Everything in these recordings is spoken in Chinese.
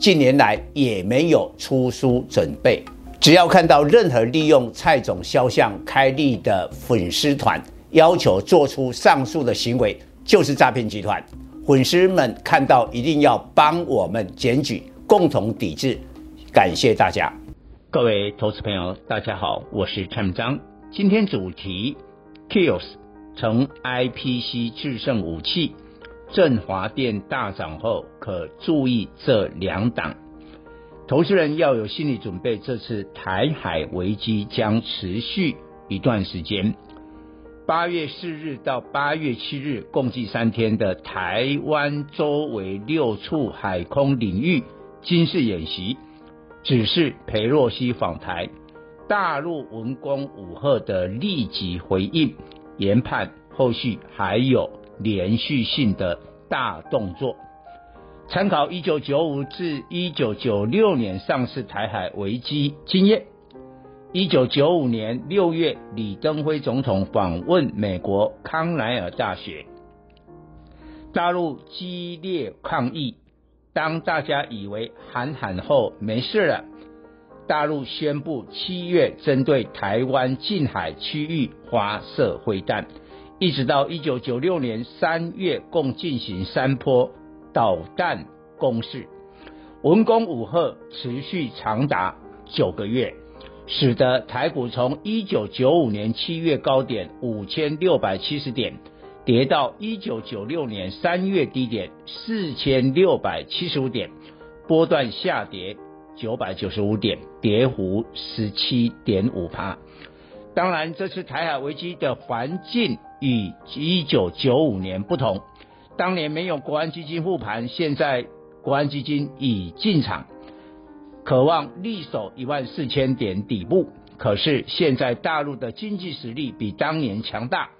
近年来也没有出书准备。只要看到任何利用蔡总肖像开立的粉丝团，要求做出上述的行为，就是诈骗集团。粉丝们看到一定要帮我们检举，共同抵制。感谢大家。各位投资朋友，大家好，我是陈章。今天主题：Kioxia 成 IPC 制胜武器，振华电大涨后可注意这两档。投资人要有心理准备，这次台海危机将持续一段时间。八月四日到八月七日，共计三天的台湾周围六处海空领域军事演习。只是裴洛西访台，大陆文攻武吓的立即回应，研判后续还有连续性的大动作。参考一九九五至一九九六年上次台海危机经验，一九九五年六月李登辉总统访问美国康奈尔大学，大陆激烈抗议。当大家以为喊喊后没事了，大陆宣布七月针对台湾近海区域发射飞弹，一直到一九九六年三月共进行三波导弹攻势，文攻武吓持续长达九个月，使得台股从一九九五年七月高点五千六百七十点。跌到一九九六年三月低点四千六百七十五点，波段下跌九百九十五点，跌幅十七点五趴。当然，这次台海危机的环境与一九九五年不同，当年没有国安基金护盘，现在国安基金已进场，渴望力守一万四千点底部。可是现在大陆的经济实力比当年强大。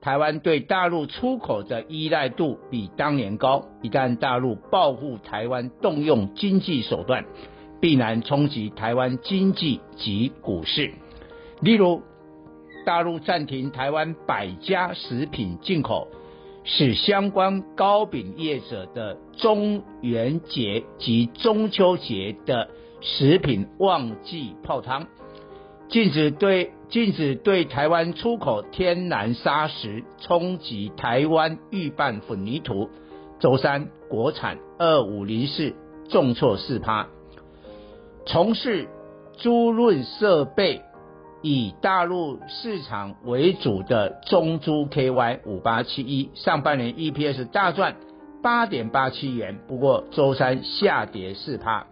台湾对大陆出口的依赖度比当年高，一旦大陆报复台湾动用经济手段，必然冲击台湾经济及股市。例如，大陆暂停台湾百家食品进口，使相关糕饼业者的中元节及中秋节的食品旺季泡汤。禁止对禁止对台湾出口天然砂石，冲击台湾预拌混凝土。周三，国产二五零四重挫四趴。从事租赁设备以大陆市场为主的中珠 KY 五八七一，上半年 EPS 大赚八点八七元，不过周三下跌四趴。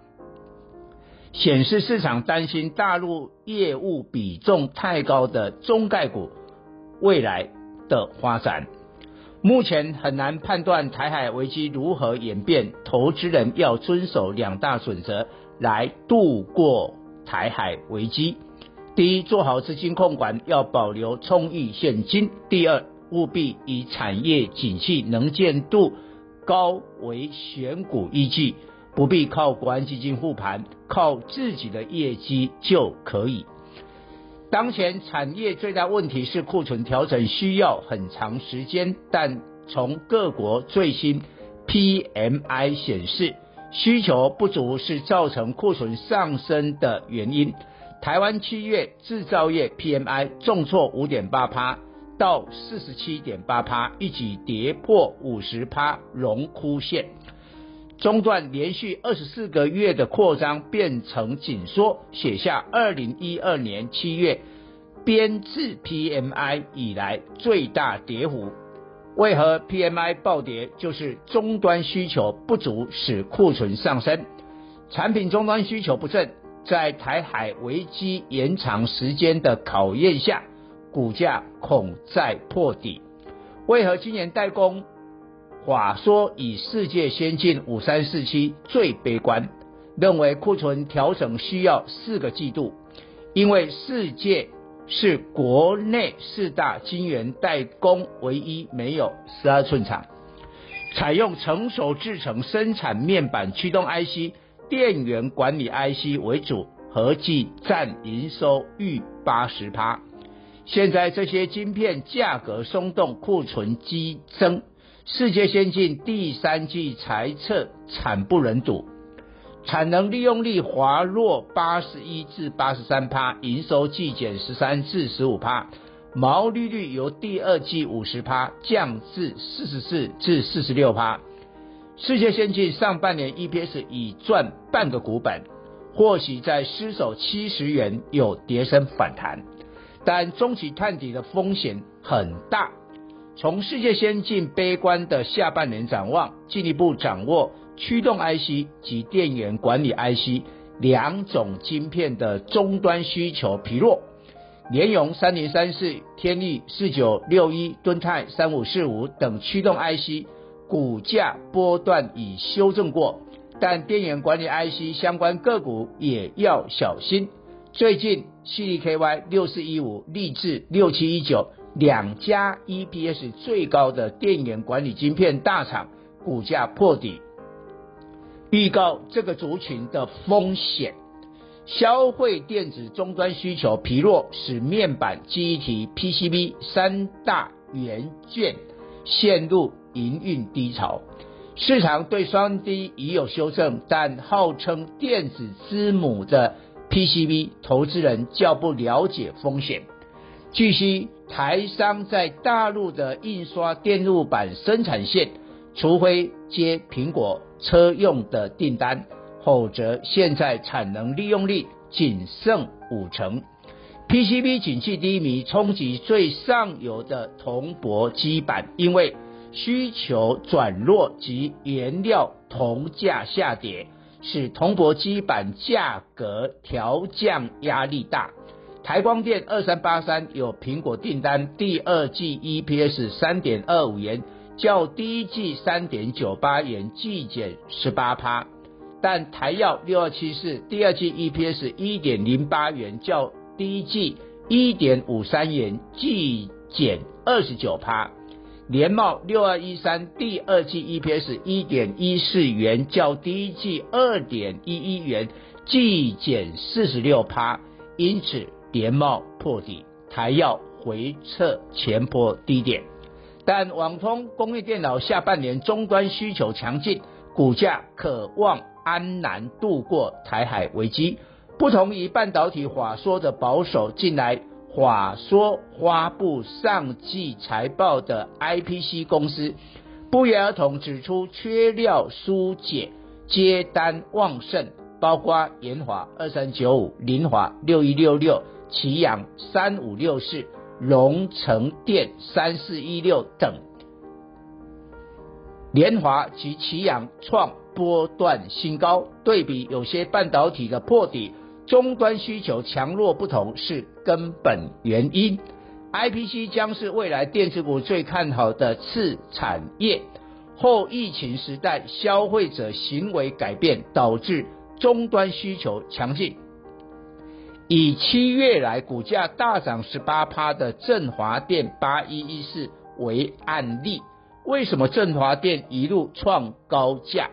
显示市场担心大陆业务比重太高的中概股未来的发展。目前很难判断台海危机如何演变，投资人要遵守两大准则来度过台海危机：第一，做好资金控管，要保留充裕现金；第二，务必以产业景气能见度高为选股依据。不必靠国安基金护盘，靠自己的业绩就可以。当前产业最大问题是库存调整需要很长时间，但从各国最新 PMI 显示，需求不足是造成库存上升的原因。台湾七月制造业 PMI 重挫五点八趴到四十七点八趴，一举跌破五十趴荣枯线。中断连续二十四个月的扩张变成紧缩，写下二零一二年七月编制 PMI 以来最大跌幅。为何 PMI 暴跌？就是终端需求不足使库存上升，产品终端需求不振，在台海危机延长时间的考验下，股价恐再破底。为何今年代工？华硕以世界先进五三四七最悲观，认为库存调整需要四个季度，因为世界是国内四大晶圆代工唯一没有十二寸厂，采用成熟制程生产面板驱动 IC、电源管理 IC 为主，合计占营收逾八十趴。现在这些晶片价格松动，库存激增，世界先进第三季财测惨不忍睹，产能利用率滑落八十一至八十三趴，营收季减十三至十五趴，毛利率由第二季五十趴降至四十四至四十六趴。世界先进上半年 EPS 已赚半个股本，或许在失守七十元有跌升反弹。但中期探底的风险很大。从世界先进悲观的下半年展望，进一步掌握驱动 IC 及电源管理 IC 两种晶片的终端需求疲弱。联咏三零三四、天力四九六一、敦泰三五四五等驱动 IC 股价波段已修正过，但电源管理 IC 相关个股也要小心。最近，c d k y 六四一五、力智六七一九两家 EPS 最高的电源管理晶片大厂股价破底，预告这个族群的风险。消费电子终端需求疲弱，使面板、记忆体、PCB 三大元件陷入营运低潮。市场对双低已有修正，但号称电子之母的。PCB 投资人较不了解风险。据悉，台商在大陆的印刷电路板生产线，除非接苹果车用的订单，否则现在产能利用率仅剩五成。PCB 景气低迷，冲击最上游的铜箔基板，因为需求转弱及原料铜价下跌。使铜箔基板价格调降压力大。台光电二三八三有苹果订单，第二季 EPS 三点二五元，较第一季三点九八元季减十八趴。但台燿六二七四第二季 EPS 一点零八元，较第一季一点五三元季减二十九趴。联茂六二一三第二季 EPS 一点一四元，较第一季二点一一元季减四十六趴，因此联茂破底，台要回测前波低点。但网通工业电脑下半年终端需求强劲，股价可望安然度过台海危机。不同于半导体法说的保守，近来。华硕发布上季财报的 IPC 公司不约而同指出，缺料疏解，接单旺盛，包括研华二三九五、凌华六一六六、奇阳三五六四、龙成电三四一六等。联华及奇阳创波段新高，对比有些半导体的破底。终端需求强弱不同是根本原因，IPC 将是未来电子股最看好的次产业。后疫情时代，消费者行为改变导致终端需求强劲。以七月来股价大涨十八趴的振华电八一一四为案例，为什么振华电一路创高价？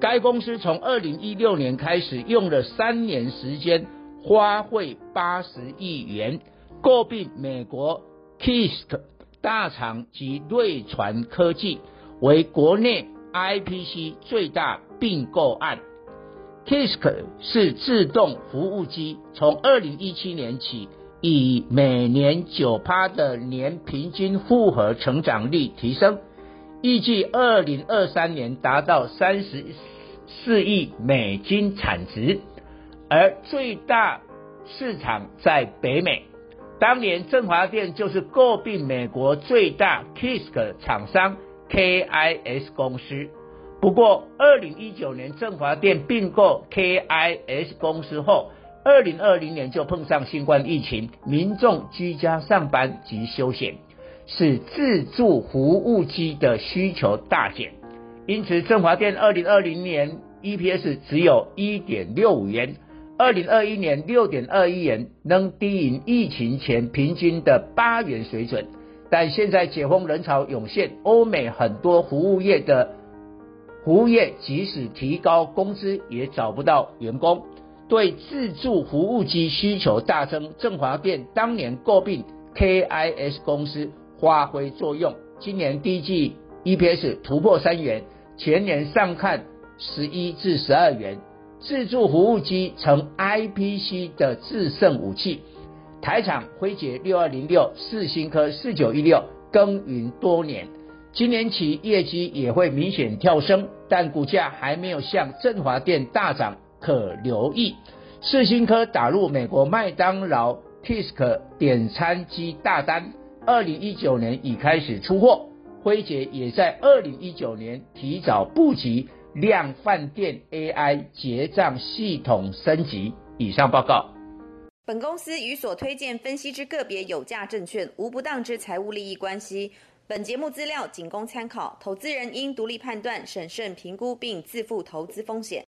该公司从二零一六年开始，用了三年时间，花费八十亿元，购并美国 KISK 大厂及瑞传科技，为国内 IPC 最大并购案。KISK 是自动服务机，从二零一七年起，以每年九趴的年平均复合成长率提升。预计二零二三年达到三十四亿美金产值，而最大市场在北美。当年振华电就是购并美国最大 KISK 厂商 KIS 公司。不过，二零一九年振华电并购 KIS 公司后，二零二零年就碰上新冠疫情，民众居家上班及休闲。使自助服务机的需求大减，因此振华电二零二零年，EPS 只有一点六五元，二零二一年六点二亿元，仍低于疫情前平均的八元水准。但现在解封人潮涌现，欧美很多服务业的服务业即使提高工资，也找不到员工，对自助服务机需求大增。振华电当年诟病 KIS 公司发挥作用，今年第一季 EPS 突破三元，全年上看十一至十二元。自助服务机成 IPC 的制胜武器。台厂辉捷六二零六、世新科四九一六耕耘多年，今年起业绩也会明显跳升，但股价还没有像振华电大涨，可留意。世新科打入美国麦当劳 TISC 点餐机大单，二零一九年已开始出货，辉捷也在二零一九年提早布局量饭店 AI 结账系统升级。以上报告。本公司与所推荐分析之个别有价证券无不当之财务利益关系。本节目资料仅供参考，投资人应独立判断、审慎评估并自负投资风险。